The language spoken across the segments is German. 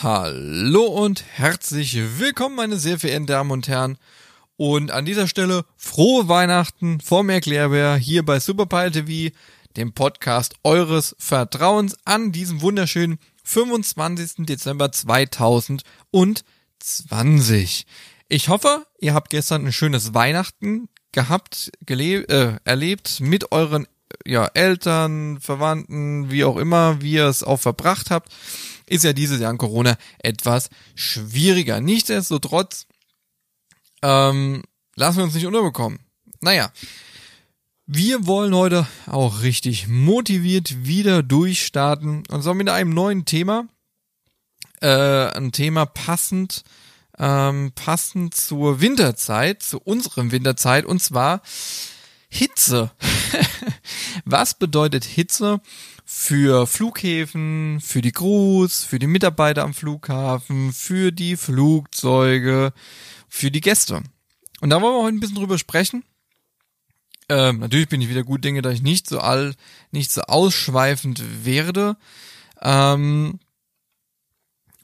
Hallo und herzlich willkommen, meine sehr verehrten Damen und Herren. Und an dieser Stelle frohe Weihnachten vom Erklärbär hier bei Superpile TV, dem Podcast eures Vertrauens an diesem wunderschönen 25. Dezember 2020. Ich hoffe, ihr habt gestern ein schönes Weihnachten gehabt, gelebt, äh, erlebt mit euren ja, Eltern, Verwandten, wie auch immer, wie ihr es auch verbracht habt, ist ja dieses Jahr in Corona etwas schwieriger. Nichtsdestotrotz ähm, lassen wir uns nicht unterbekommen. Naja, wir wollen heute auch richtig motiviert wieder durchstarten und zwar mit einem neuen Thema. Äh, ein Thema passend, ähm, passend zur Winterzeit, zu unserem Winterzeit und zwar Hitze. Was bedeutet Hitze für Flughäfen, für die Crews, für die Mitarbeiter am Flughafen, für die Flugzeuge, für die Gäste? Und da wollen wir heute ein bisschen drüber sprechen. Ähm, natürlich bin ich wieder gut Dinge, dass ich nicht so all, nicht so ausschweifend werde. Ähm,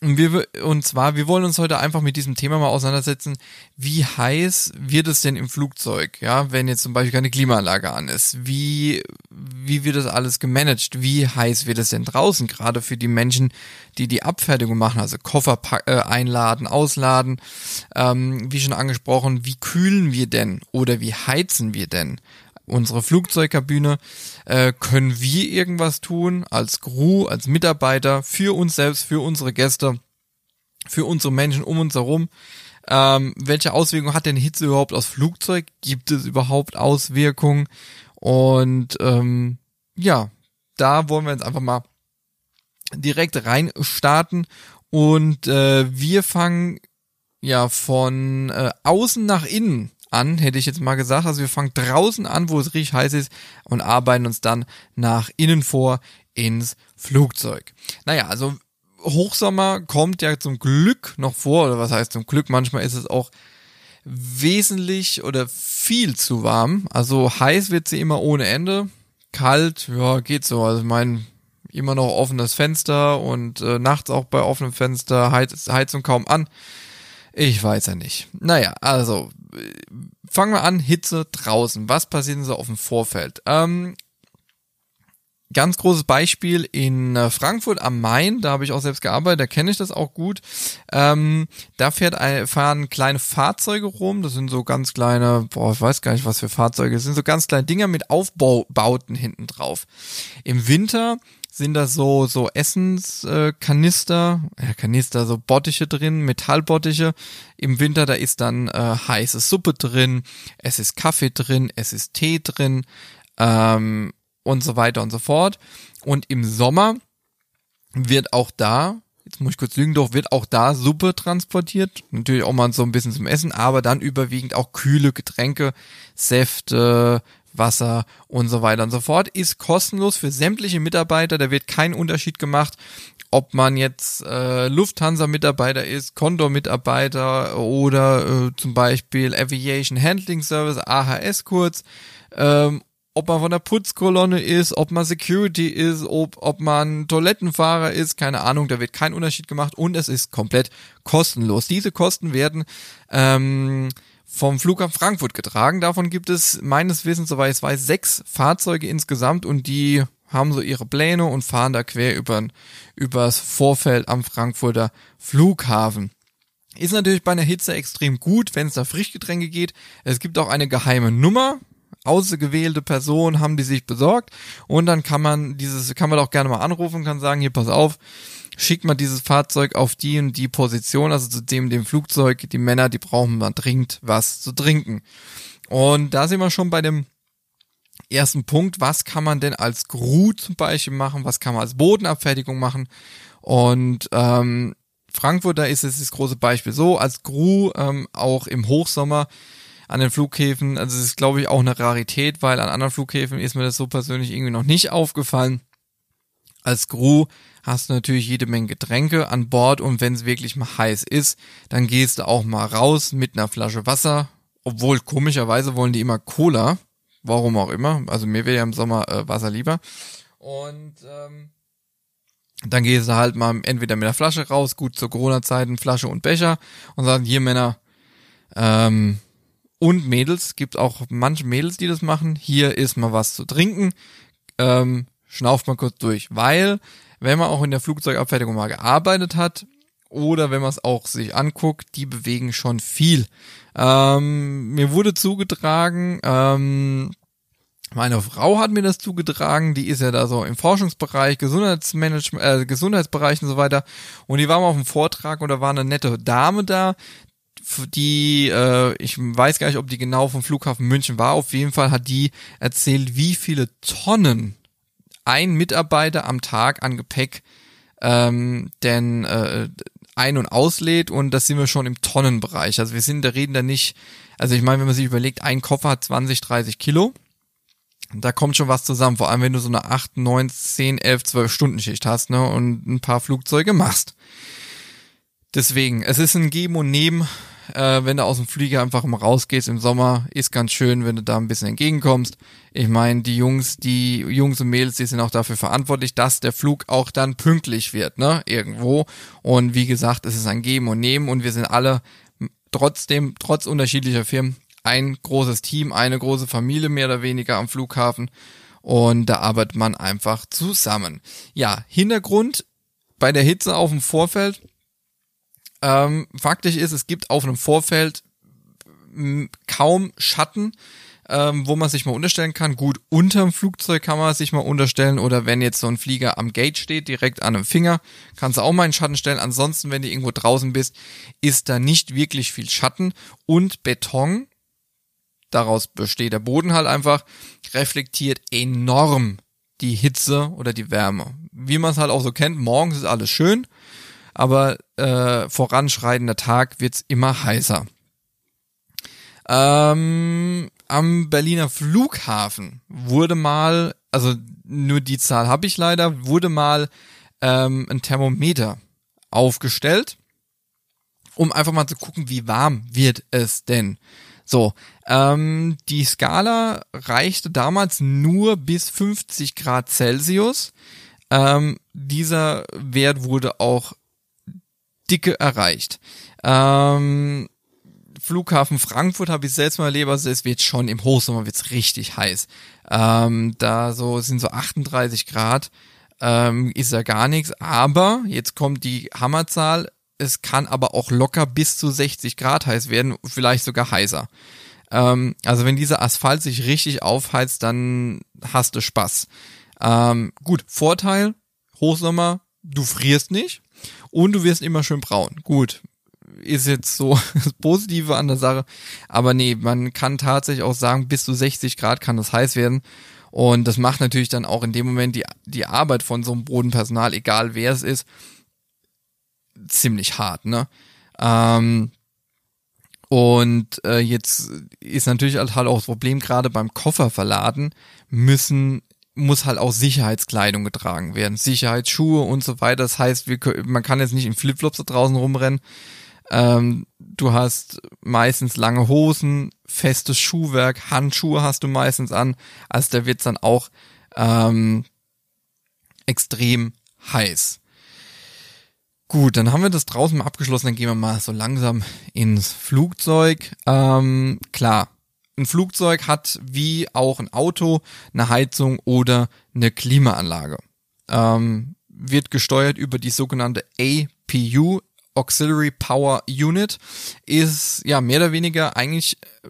wir, und zwar, wir wollen uns heute einfach mit diesem Thema mal auseinandersetzen. Wie heiß wird es denn im Flugzeug? Ja, wenn jetzt zum Beispiel keine Klimaanlage an ist. Wie, wie wird das alles gemanagt? Wie heiß wird es denn draußen? Gerade für die Menschen, die die Abfertigung machen, also Koffer äh, einladen, ausladen. Ähm, wie schon angesprochen, wie kühlen wir denn? Oder wie heizen wir denn? Unsere Flugzeugkabine, äh, können wir irgendwas tun als Crew, als Mitarbeiter, für uns selbst, für unsere Gäste, für unsere Menschen um uns herum. Ähm, welche Auswirkungen hat denn Hitze überhaupt aus Flugzeug? Gibt es überhaupt Auswirkungen? Und ähm, ja, da wollen wir jetzt einfach mal direkt rein starten und äh, wir fangen ja von äh, außen nach innen an, hätte ich jetzt mal gesagt. Also wir fangen draußen an, wo es richtig heiß ist und arbeiten uns dann nach innen vor ins Flugzeug. Naja, also Hochsommer kommt ja zum Glück noch vor, oder was heißt zum Glück, manchmal ist es auch wesentlich oder viel zu warm. Also heiß wird sie immer ohne Ende. Kalt, ja, geht so. Also ich meine, immer noch offenes Fenster und äh, nachts auch bei offenem Fenster Heiz Heizung kaum an. Ich weiß ja nicht. Naja, also fangen wir an, Hitze draußen. Was passiert denn so auf dem Vorfeld? Ähm, ganz großes Beispiel in äh, Frankfurt am Main, da habe ich auch selbst gearbeitet, da kenne ich das auch gut. Ähm, da fährt ein, fahren kleine Fahrzeuge rum, das sind so ganz kleine, boah, ich weiß gar nicht, was für Fahrzeuge, das sind so ganz kleine Dinger mit Aufbauten hinten drauf. Im Winter sind da so so Essenskanister, äh, ja, Kanister, so Bottiche drin, Metallbottiche. Im Winter da ist dann äh, heiße Suppe drin, es ist Kaffee drin, es ist Tee drin ähm, und so weiter und so fort. Und im Sommer wird auch da jetzt muss ich kurz lügen, doch wird auch da Suppe transportiert. Natürlich auch mal so ein bisschen zum Essen, aber dann überwiegend auch kühle Getränke, Säfte, Wasser und so weiter und so fort. Ist kostenlos für sämtliche Mitarbeiter. Da wird kein Unterschied gemacht, ob man jetzt äh, Lufthansa-Mitarbeiter ist, Condor-Mitarbeiter oder äh, zum Beispiel Aviation Handling Service, AHS kurz. Ähm, ob man von der Putzkolonne ist, ob man Security ist, ob, ob man Toilettenfahrer ist, keine Ahnung, da wird kein Unterschied gemacht und es ist komplett kostenlos. Diese Kosten werden ähm, vom Flughafen Frankfurt getragen. Davon gibt es meines Wissens, soweit ich weiß, sechs Fahrzeuge insgesamt und die haben so ihre Pläne und fahren da quer über übers Vorfeld am Frankfurter Flughafen. Ist natürlich bei einer Hitze extrem gut, wenn es da Frischgetränke geht. Es gibt auch eine geheime Nummer. Ausgewählte Personen haben die sich besorgt und dann kann man dieses, kann man auch gerne mal anrufen und kann sagen, hier pass auf, schickt man dieses Fahrzeug auf die und die Position, also zu dem, dem Flugzeug, die Männer, die brauchen man dringend was zu trinken. Und da sind wir schon bei dem ersten Punkt, was kann man denn als Crew zum Beispiel machen, was kann man als Bodenabfertigung machen? Und ähm, Frankfurt, da ist es das große Beispiel. So, als Crew ähm, auch im Hochsommer an den Flughäfen, also es ist glaube ich auch eine Rarität, weil an anderen Flughäfen ist mir das so persönlich irgendwie noch nicht aufgefallen. Als Crew hast du natürlich jede Menge Getränke an Bord und wenn es wirklich mal heiß ist, dann gehst du auch mal raus mit einer Flasche Wasser. Obwohl komischerweise wollen die immer Cola, warum auch immer. Also mir wäre ja im Sommer äh, Wasser lieber. Und ähm, Dann gehst du halt mal entweder mit der Flasche raus, gut zur Corona-Zeiten, Flasche und Becher und sagen, hier Männer ähm, und Mädels, gibt auch manche Mädels, die das machen, hier ist mal was zu trinken, ähm, schnauft mal kurz durch, weil wenn man auch in der Flugzeugabfertigung mal gearbeitet hat oder wenn man es auch sich anguckt, die bewegen schon viel. Ähm, mir wurde zugetragen, ähm, meine Frau hat mir das zugetragen, die ist ja da so im Forschungsbereich, Gesundheitsmanagement, äh, Gesundheitsbereich und so weiter. Und die war mal auf einem Vortrag und da war eine nette Dame da, die, äh, ich weiß gar nicht, ob die genau vom Flughafen München war. Auf jeden Fall hat die erzählt, wie viele Tonnen ein Mitarbeiter am Tag an Gepäck ähm, denn äh, ein- und auslädt und das sind wir schon im Tonnenbereich. Also wir sind, da reden da nicht, also ich meine, wenn man sich überlegt, ein Koffer hat 20, 30 Kilo, da kommt schon was zusammen, vor allem wenn du so eine 8, 9, 10, 11, 12 Stunden Schicht hast ne, und ein paar Flugzeuge machst. Deswegen, es ist ein Geben und Nehmen äh, wenn du aus dem Flieger einfach mal rausgehst im Sommer, ist ganz schön, wenn du da ein bisschen entgegenkommst. Ich meine, die Jungs, die Jungs und Mädels, die sind auch dafür verantwortlich, dass der Flug auch dann pünktlich wird, ne, irgendwo. Und wie gesagt, es ist ein Geben und Nehmen und wir sind alle trotzdem, trotz unterschiedlicher Firmen, ein großes Team, eine große Familie mehr oder weniger am Flughafen. Und da arbeitet man einfach zusammen. Ja, Hintergrund bei der Hitze auf dem Vorfeld ähm, faktisch ist, es gibt auf einem Vorfeld kaum Schatten, ähm, wo man sich mal unterstellen kann. Gut, unterm Flugzeug kann man sich mal unterstellen oder wenn jetzt so ein Flieger am Gate steht, direkt an einem Finger, kannst du auch mal einen Schatten stellen. Ansonsten, wenn du irgendwo draußen bist, ist da nicht wirklich viel Schatten und Beton, daraus besteht der Boden halt einfach, reflektiert enorm die Hitze oder die Wärme. Wie man es halt auch so kennt, morgens ist alles schön, aber äh, voranschreitender Tag wird's immer heißer. Ähm, am Berliner Flughafen wurde mal, also nur die Zahl habe ich leider, wurde mal ähm, ein Thermometer aufgestellt, um einfach mal zu gucken, wie warm wird es denn. So, ähm, die Skala reichte damals nur bis 50 Grad Celsius. Ähm, dieser Wert wurde auch dicke erreicht. Ähm, Flughafen Frankfurt habe ich selbst mal erlebt, also es wird schon im Hochsommer wird's richtig heiß. Ähm, da so sind so 38 Grad, ähm, ist ja gar nichts. Aber jetzt kommt die Hammerzahl. Es kann aber auch locker bis zu 60 Grad heiß werden, vielleicht sogar heißer. Ähm, also wenn dieser Asphalt sich richtig aufheizt, dann hast du Spaß. Ähm, gut, Vorteil, Hochsommer, du frierst nicht und du wirst immer schön braun. Gut, ist jetzt so das Positive an der Sache. Aber nee, man kann tatsächlich auch sagen, bis zu 60 Grad kann das heiß werden. Und das macht natürlich dann auch in dem Moment die, die Arbeit von so einem Bodenpersonal, egal wer es ist, ziemlich hart, ne? Ähm, und äh, jetzt ist natürlich halt auch das Problem, gerade beim Koffer verladen, müssen muss halt auch Sicherheitskleidung getragen werden, Sicherheitsschuhe und so weiter. Das heißt, wir, man kann jetzt nicht in Flipflops da draußen rumrennen. Ähm, du hast meistens lange Hosen, festes Schuhwerk, Handschuhe hast du meistens an. Also da wird's dann auch ähm, extrem heiß. Gut, dann haben wir das draußen mal abgeschlossen, dann gehen wir mal so langsam ins Flugzeug. Ähm, klar, ein Flugzeug hat wie auch ein Auto eine Heizung oder eine Klimaanlage. Ähm, wird gesteuert über die sogenannte APU, Auxiliary Power Unit, ist ja mehr oder weniger eigentlich äh,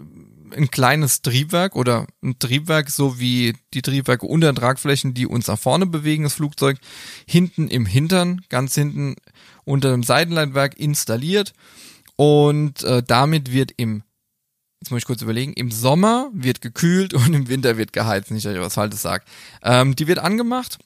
ein kleines Triebwerk oder ein Triebwerk, so wie die Triebwerke unter den Tragflächen, die uns nach vorne bewegen, das Flugzeug, hinten im Hintern, ganz hinten unter dem Seitenleitwerk installiert und äh, damit wird im jetzt muss ich kurz überlegen, im Sommer wird gekühlt und im Winter wird geheizt, nicht, dass ich was Falsches sage. Ähm, die wird angemacht.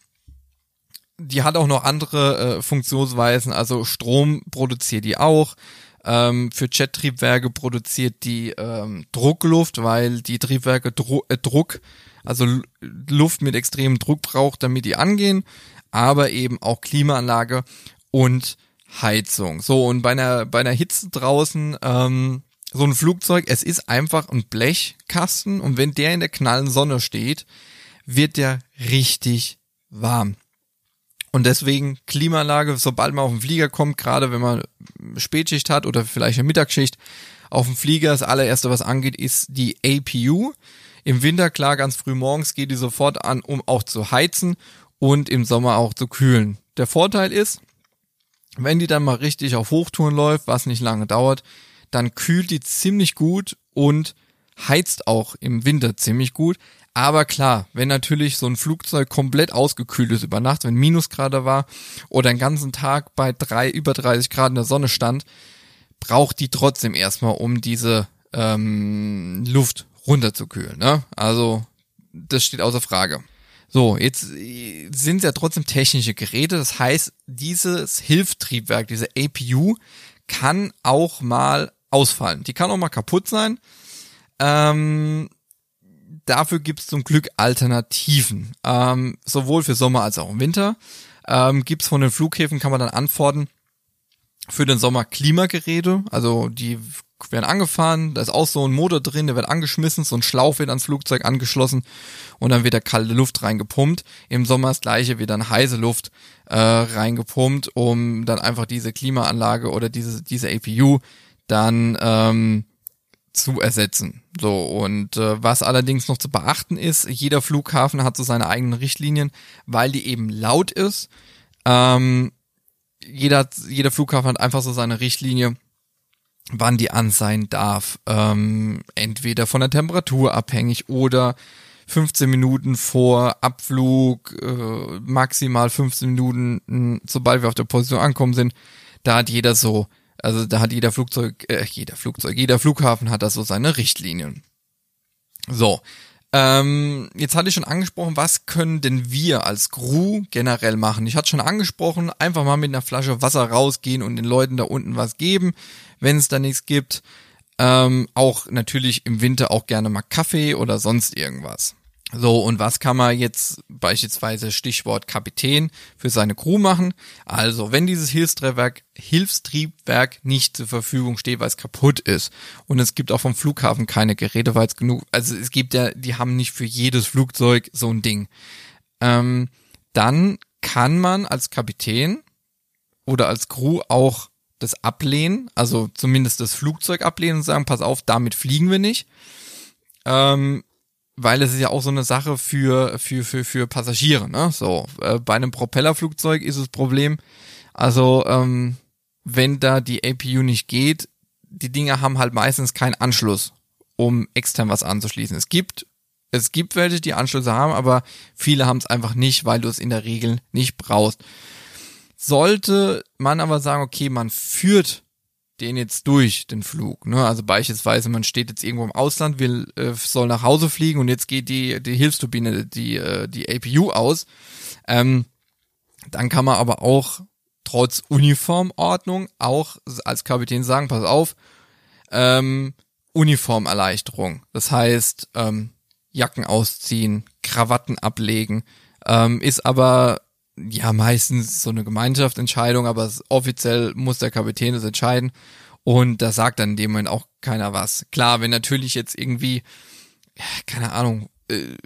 Die hat auch noch andere äh, Funktionsweisen, also Strom produziert die auch. Ähm, für Jettriebwerke produziert die ähm, Druckluft, weil die Triebwerke Dru äh, Druck, also Luft mit extremem Druck braucht, damit die angehen, aber eben auch Klimaanlage und Heizung. So, und bei einer, bei einer Hitze draußen ähm, so ein Flugzeug, es ist einfach ein Blechkasten und wenn der in der knallen Sonne steht, wird der richtig warm. Und deswegen Klimaanlage, sobald man auf den Flieger kommt, gerade wenn man Spätschicht hat oder vielleicht eine Mittagsschicht, auf dem Flieger das allererste, was angeht, ist die APU. Im Winter, klar, ganz früh morgens geht die sofort an, um auch zu heizen und im Sommer auch zu kühlen. Der Vorteil ist, wenn die dann mal richtig auf Hochtouren läuft, was nicht lange dauert, dann kühlt die ziemlich gut und heizt auch im Winter ziemlich gut. Aber klar, wenn natürlich so ein Flugzeug komplett ausgekühlt ist über Nacht, wenn Minusgrade war oder den ganzen Tag bei drei, über 30 Grad in der Sonne stand, braucht die trotzdem erstmal, um diese ähm, Luft runterzukühlen. Ne? Also das steht außer Frage. So, jetzt sind es ja trotzdem technische Geräte. Das heißt, dieses Hilftriebwerk, diese APU, kann auch mal ausfallen. Die kann auch mal kaputt sein. Ähm, dafür gibt es zum Glück Alternativen. Ähm, sowohl für Sommer als auch im Winter. Ähm, gibt es von den Flughäfen, kann man dann antworten, für den Sommer Klimageräte, also die werden angefahren, da ist auch so ein Motor drin, der wird angeschmissen, so ein Schlauch wird ans Flugzeug angeschlossen und dann wird da kalte Luft reingepumpt. Im Sommer das gleiche, wird dann heiße Luft äh, reingepumpt, um dann einfach diese Klimaanlage oder diese, diese APU dann ähm, zu ersetzen. So, und äh, was allerdings noch zu beachten ist, jeder Flughafen hat so seine eigenen Richtlinien, weil die eben laut ist. Ähm, jeder, jeder Flughafen hat einfach so seine Richtlinie, wann die an sein darf. Ähm, entweder von der Temperatur abhängig oder 15 Minuten vor Abflug, äh, maximal 15 Minuten, sobald wir auf der Position ankommen sind. Da hat jeder so, also da hat jeder Flugzeug, äh, jeder Flugzeug, jeder Flughafen hat da so seine Richtlinien. So, ähm, jetzt hatte ich schon angesprochen, was können denn wir als Crew generell machen? Ich hatte schon angesprochen, einfach mal mit einer Flasche Wasser rausgehen und den Leuten da unten was geben, wenn es da nichts gibt. Ähm, auch natürlich im Winter auch gerne mal Kaffee oder sonst irgendwas. So, und was kann man jetzt beispielsweise Stichwort Kapitän für seine Crew machen? Also, wenn dieses Hilfstriebwerk, Hilfstriebwerk nicht zur Verfügung steht, weil es kaputt ist und es gibt auch vom Flughafen keine Geräte, weil es genug, also es gibt ja, die haben nicht für jedes Flugzeug so ein Ding. Ähm, dann kann man als Kapitän oder als Crew auch das ablehnen, also zumindest das Flugzeug ablehnen und sagen, pass auf, damit fliegen wir nicht. Ähm, weil es ist ja auch so eine Sache für für für für Passagiere, ne? So äh, bei einem Propellerflugzeug ist das Problem, also ähm, wenn da die APU nicht geht, die Dinger haben halt meistens keinen Anschluss, um extern was anzuschließen. Es gibt es gibt welche, die Anschlüsse haben, aber viele haben es einfach nicht, weil du es in der Regel nicht brauchst. Sollte man aber sagen, okay, man führt den jetzt durch, den Flug. Ne? Also beispielsweise, man steht jetzt irgendwo im Ausland, will, äh, soll nach Hause fliegen und jetzt geht die, die Hilfsturbine, die, äh, die APU aus. Ähm, dann kann man aber auch trotz Uniformordnung auch als Kapitän sagen, pass auf, ähm, Uniformerleichterung. Das heißt, ähm, Jacken ausziehen, Krawatten ablegen, ähm, ist aber ja meistens so eine Gemeinschaftsentscheidung, aber offiziell muss der Kapitän das entscheiden und da sagt dann in dem Moment auch keiner was. Klar, wenn natürlich jetzt irgendwie, keine Ahnung, äh,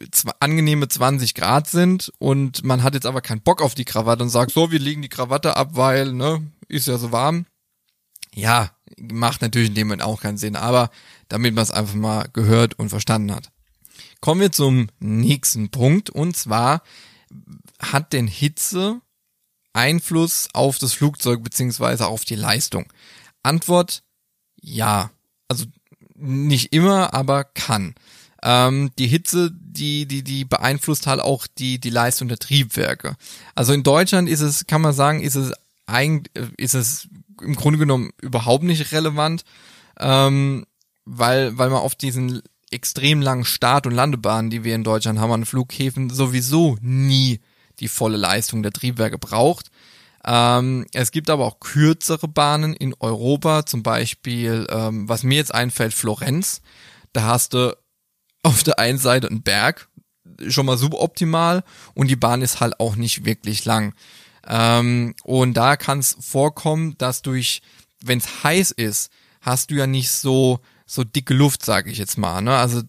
angenehme 20 Grad sind und man hat jetzt aber keinen Bock auf die Krawatte und sagt, so, wir legen die Krawatte ab, weil, ne, ist ja so warm. Ja, macht natürlich in dem Moment auch keinen Sinn, aber damit man es einfach mal gehört und verstanden hat. Kommen wir zum nächsten Punkt und zwar hat denn Hitze Einfluss auf das Flugzeug beziehungsweise auf die Leistung? Antwort ja. Also nicht immer, aber kann. Ähm, die Hitze, die, die, die beeinflusst halt auch die, die Leistung der Triebwerke. Also in Deutschland ist es, kann man sagen, ist es eigentlich, ist es im Grunde genommen überhaupt nicht relevant, ähm, weil, weil man auf diesen extrem langen Start- und Landebahnen, die wir in Deutschland haben an Flughäfen, sowieso nie die volle Leistung der Triebwerke braucht. Ähm, es gibt aber auch kürzere Bahnen in Europa, zum Beispiel, ähm, was mir jetzt einfällt, Florenz. Da hast du auf der einen Seite einen Berg, schon mal suboptimal, und die Bahn ist halt auch nicht wirklich lang. Ähm, und da kann es vorkommen, dass durch, wenn es heiß ist, hast du ja nicht so so dicke Luft, sage ich jetzt mal. Ne? Also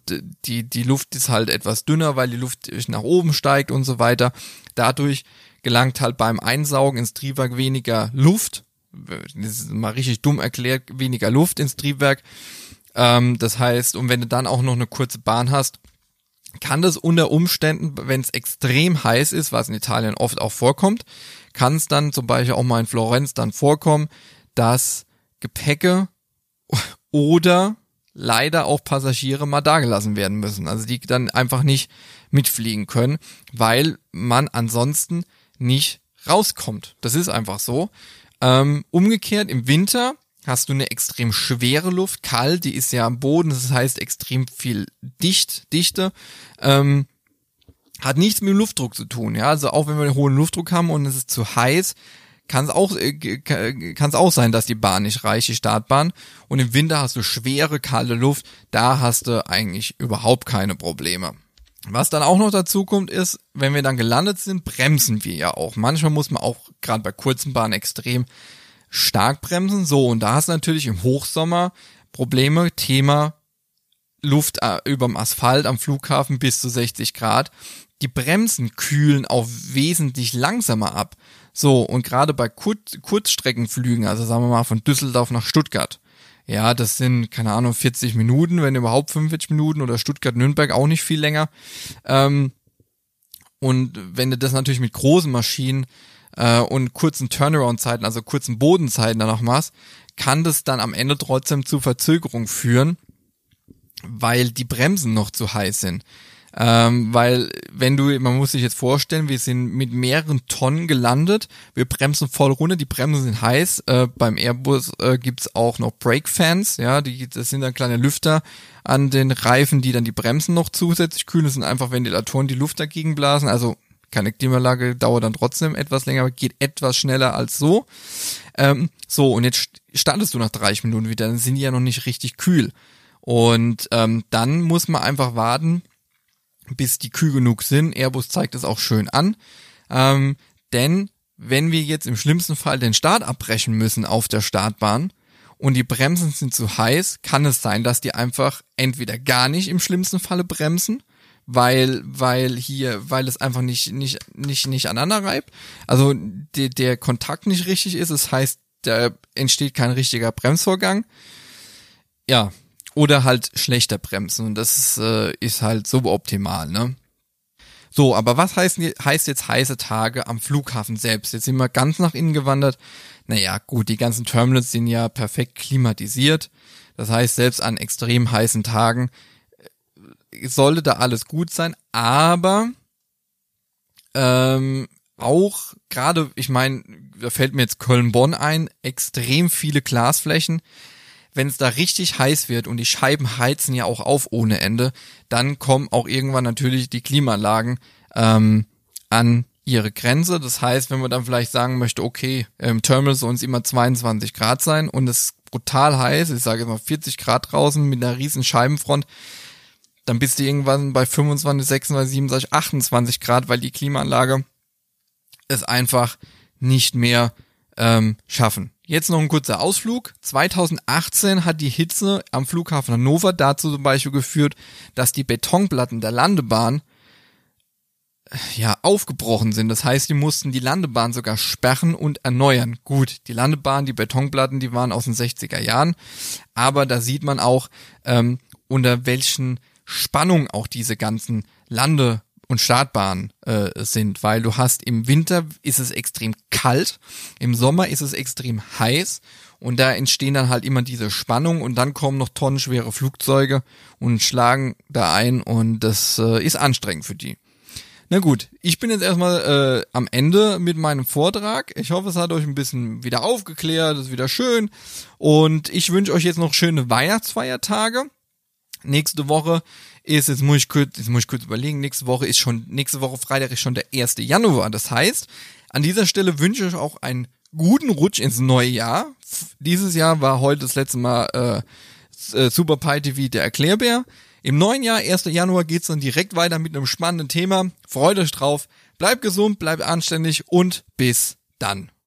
die, die Luft ist halt etwas dünner, weil die Luft nach oben steigt und so weiter. Dadurch gelangt halt beim Einsaugen ins Triebwerk weniger Luft. Das ist mal richtig dumm erklärt, weniger Luft ins Triebwerk. Ähm, das heißt, und wenn du dann auch noch eine kurze Bahn hast, kann das unter Umständen, wenn es extrem heiß ist, was in Italien oft auch vorkommt, kann es dann zum Beispiel auch mal in Florenz dann vorkommen, dass Gepäcke oder leider auch Passagiere mal dagelassen werden müssen. Also die dann einfach nicht mitfliegen können, weil man ansonsten nicht rauskommt. Das ist einfach so. Ähm, umgekehrt im Winter hast du eine extrem schwere Luft, kalt, die ist ja am Boden, das heißt extrem viel dicht, Dichte. Ähm, hat nichts mit dem Luftdruck zu tun, ja. Also auch wenn wir einen hohen Luftdruck haben und es ist zu heiß, kann es auch äh, kann es auch sein, dass die Bahn nicht reicht, die Startbahn. Und im Winter hast du schwere kalte Luft, da hast du eigentlich überhaupt keine Probleme. Was dann auch noch dazu kommt, ist, wenn wir dann gelandet sind, bremsen wir ja auch. Manchmal muss man auch gerade bei kurzen Bahnen extrem stark bremsen. So, und da hast du natürlich im Hochsommer Probleme, Thema Luft äh, überm Asphalt am Flughafen bis zu 60 Grad. Die Bremsen kühlen auch wesentlich langsamer ab. So, und gerade bei Kur Kurzstreckenflügen, also sagen wir mal von Düsseldorf nach Stuttgart, ja, das sind, keine Ahnung, 40 Minuten, wenn überhaupt 45 Minuten oder Stuttgart-Nürnberg auch nicht viel länger. Ähm, und wenn du das natürlich mit großen Maschinen äh, und kurzen Turnaround-Zeiten, also kurzen Bodenzeiten danach machst, kann das dann am Ende trotzdem zu Verzögerung führen, weil die Bremsen noch zu heiß sind. Ähm, weil wenn du, man muss sich jetzt vorstellen, wir sind mit mehreren Tonnen gelandet, wir bremsen voll runter, die Bremsen sind heiß. Äh, beim Airbus äh, gibt's auch noch Brake-Fans, ja, die, das sind dann kleine Lüfter an den Reifen, die dann die Bremsen noch zusätzlich kühlen. Das sind einfach Ventilatoren, die Luft dagegen blasen. Also keine Klimaanlage dauert dann trotzdem etwas länger, aber geht etwas schneller als so. Ähm, so, und jetzt startest du nach 30 Minuten wieder, dann sind die ja noch nicht richtig kühl. Und ähm, dann muss man einfach warten, bis die kühl genug sind. Airbus zeigt es auch schön an. Ähm, denn wenn wir jetzt im schlimmsten Fall den Start abbrechen müssen auf der Startbahn und die Bremsen sind zu heiß, kann es sein, dass die einfach entweder gar nicht im schlimmsten Falle bremsen, weil weil hier weil es einfach nicht nicht nicht nicht aneinander reibt, also de, der Kontakt nicht richtig ist, das heißt, da entsteht kein richtiger Bremsvorgang. Ja, oder halt schlechter bremsen. Und das ist, äh, ist halt suboptimal, ne? So, aber was heißt, heißt jetzt heiße Tage am Flughafen selbst? Jetzt sind wir ganz nach innen gewandert. Naja, gut, die ganzen Terminals sind ja perfekt klimatisiert. Das heißt, selbst an extrem heißen Tagen äh, sollte da alles gut sein, aber ähm, auch gerade, ich meine, da fällt mir jetzt Köln-Bonn ein, extrem viele Glasflächen wenn es da richtig heiß wird und die Scheiben heizen ja auch auf ohne Ende, dann kommen auch irgendwann natürlich die Klimaanlagen ähm, an ihre Grenze. Das heißt, wenn man dann vielleicht sagen möchte, okay, im Terminal soll es immer 22 Grad sein und es ist brutal heiß, ich sage jetzt mal 40 Grad draußen mit einer riesen Scheibenfront, dann bist du irgendwann bei 25, 26, 27, 28 Grad, weil die Klimaanlage es einfach nicht mehr ähm, schaffen. Jetzt noch ein kurzer Ausflug. 2018 hat die Hitze am Flughafen Hannover dazu zum Beispiel geführt, dass die Betonplatten der Landebahn äh, ja aufgebrochen sind. Das heißt, die mussten die Landebahn sogar sperren und erneuern. Gut, die Landebahn, die Betonplatten, die waren aus den 60er Jahren, aber da sieht man auch, ähm, unter welchen Spannung auch diese ganzen Lande und Startbahnen äh, sind, weil du hast im Winter ist es extrem kalt, im Sommer ist es extrem heiß und da entstehen dann halt immer diese Spannung und dann kommen noch tonnenschwere Flugzeuge und schlagen da ein und das äh, ist anstrengend für die. Na gut, ich bin jetzt erstmal äh, am Ende mit meinem Vortrag. Ich hoffe, es hat euch ein bisschen wieder aufgeklärt, ist wieder schön und ich wünsche euch jetzt noch schöne Weihnachtsfeiertage. Nächste Woche ist, jetzt muss ich kurz, jetzt muss ich kurz überlegen, nächste Woche ist schon, nächste Woche Freitag ist schon der 1. Januar. Das heißt, an dieser Stelle wünsche ich euch auch einen guten Rutsch ins neue Jahr. Dieses Jahr war heute das letzte Mal äh, äh Super Pi TV der Erklärbär. Im neuen Jahr, 1. Januar, geht's dann direkt weiter mit einem spannenden Thema. Freut euch drauf. Bleibt gesund, bleibt anständig und bis dann.